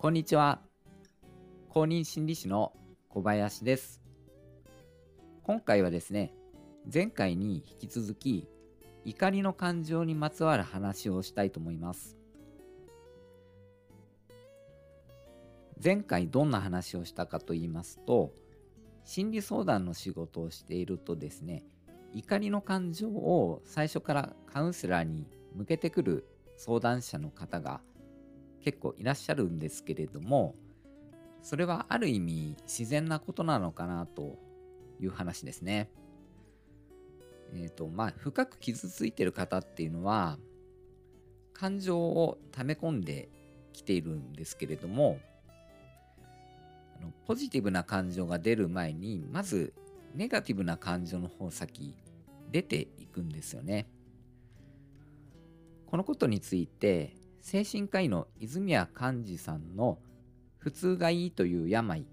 こんにちは。公認心理師の小林です。今回はですね、前回に引き続き、怒りの感情にまつわる話をしたいと思います。前回どんな話をしたかと言いますと、心理相談の仕事をしているとですね、怒りの感情を最初からカウンセラーに向けてくる相談者の方が結構いらっしゃるんですけれどもそれはある意味自然なことなのかなという話ですね。えっ、ー、とまあ深く傷ついてる方っていうのは感情を溜め込んできているんですけれどもあのポジティブな感情が出る前にまずネガティブな感情の方先出ていくんですよね。このことについて精神科医の泉谷寛治さんの「普通がいいという病」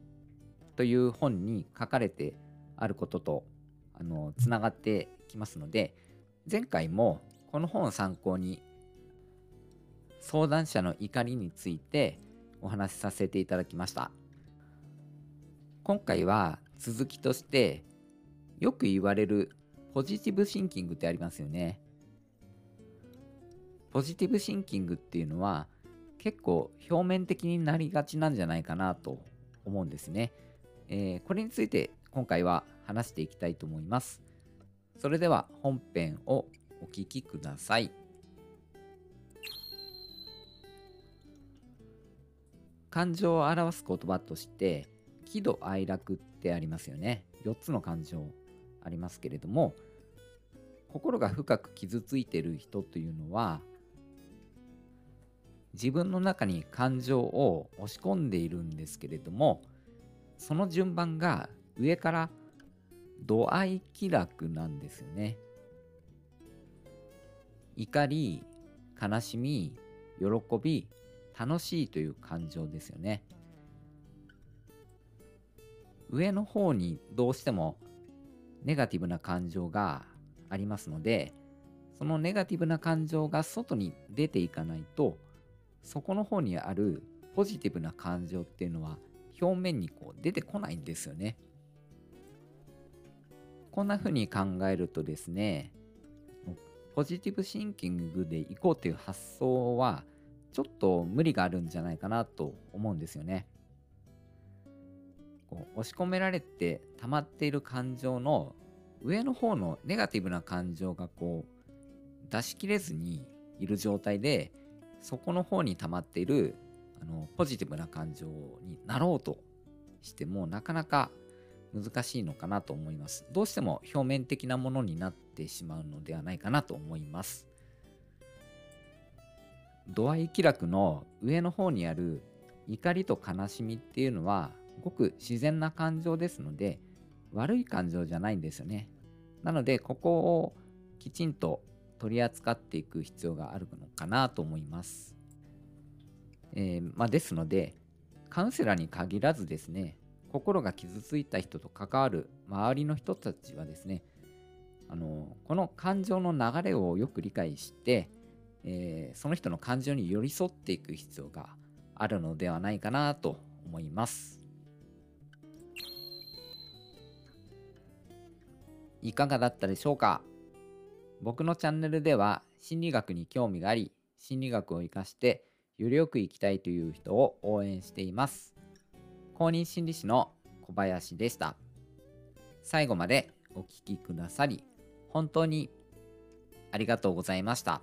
という本に書かれてあることとあのつながってきますので前回もこの本を参考に相談者の怒りについてお話しさせていただきました。今回は続きとしてよく言われるポジティブシンキングってありますよね。ポジティブシンキングっていうのは結構表面的になりがちなんじゃないかなと思うんですね。えー、これについて今回は話していきたいと思います。それでは本編をお聴きください。感情を表す言葉として喜怒哀楽ってありますよね。4つの感情ありますけれども心が深く傷ついてる人というのは自分の中に感情を押し込んでいるんですけれどもその順番が上から度合い気楽なんですよね。怒り悲しみ喜び楽しいという感情ですよね。上の方にどうしてもネガティブな感情がありますのでそのネガティブな感情が外に出ていかないとそこの方にあるポジティブな感情っていうのは表面にこう出てこないんですよね。こんな風に考えるとですね、ポジティブシンキングでいこうという発想はちょっと無理があるんじゃないかなと思うんですよね。こう押し込められて溜まっている感情の上の方のネガティブな感情がこう出し切れずにいる状態でそこの方に溜まっているあのポジティブな感情になろうとしてもなかなか難しいのかなと思います。どうしても表面的なものになってしまうのではないかなと思います。度合い気楽の上の方にある怒りと悲しみっていうのはごく自然な感情ですので悪い感情じゃないんですよね。なのでここをきちんと取り扱っていく必要があるのかなと思います。えー、まあ、ですのでカウンセラーに限らずですね心が傷ついた人と関わる周りの人たちはですねあのこの感情の流れをよく理解して、えー、その人の感情に寄り添っていく必要があるのではないかなと思います。いかがだったでしょうか？僕のチャンネルでは心理学に興味があり、心理学を活かしてよりよく生きたいという人を応援しています。公認心理師の小林でした。最後までお聴きくださり、本当にありがとうございました。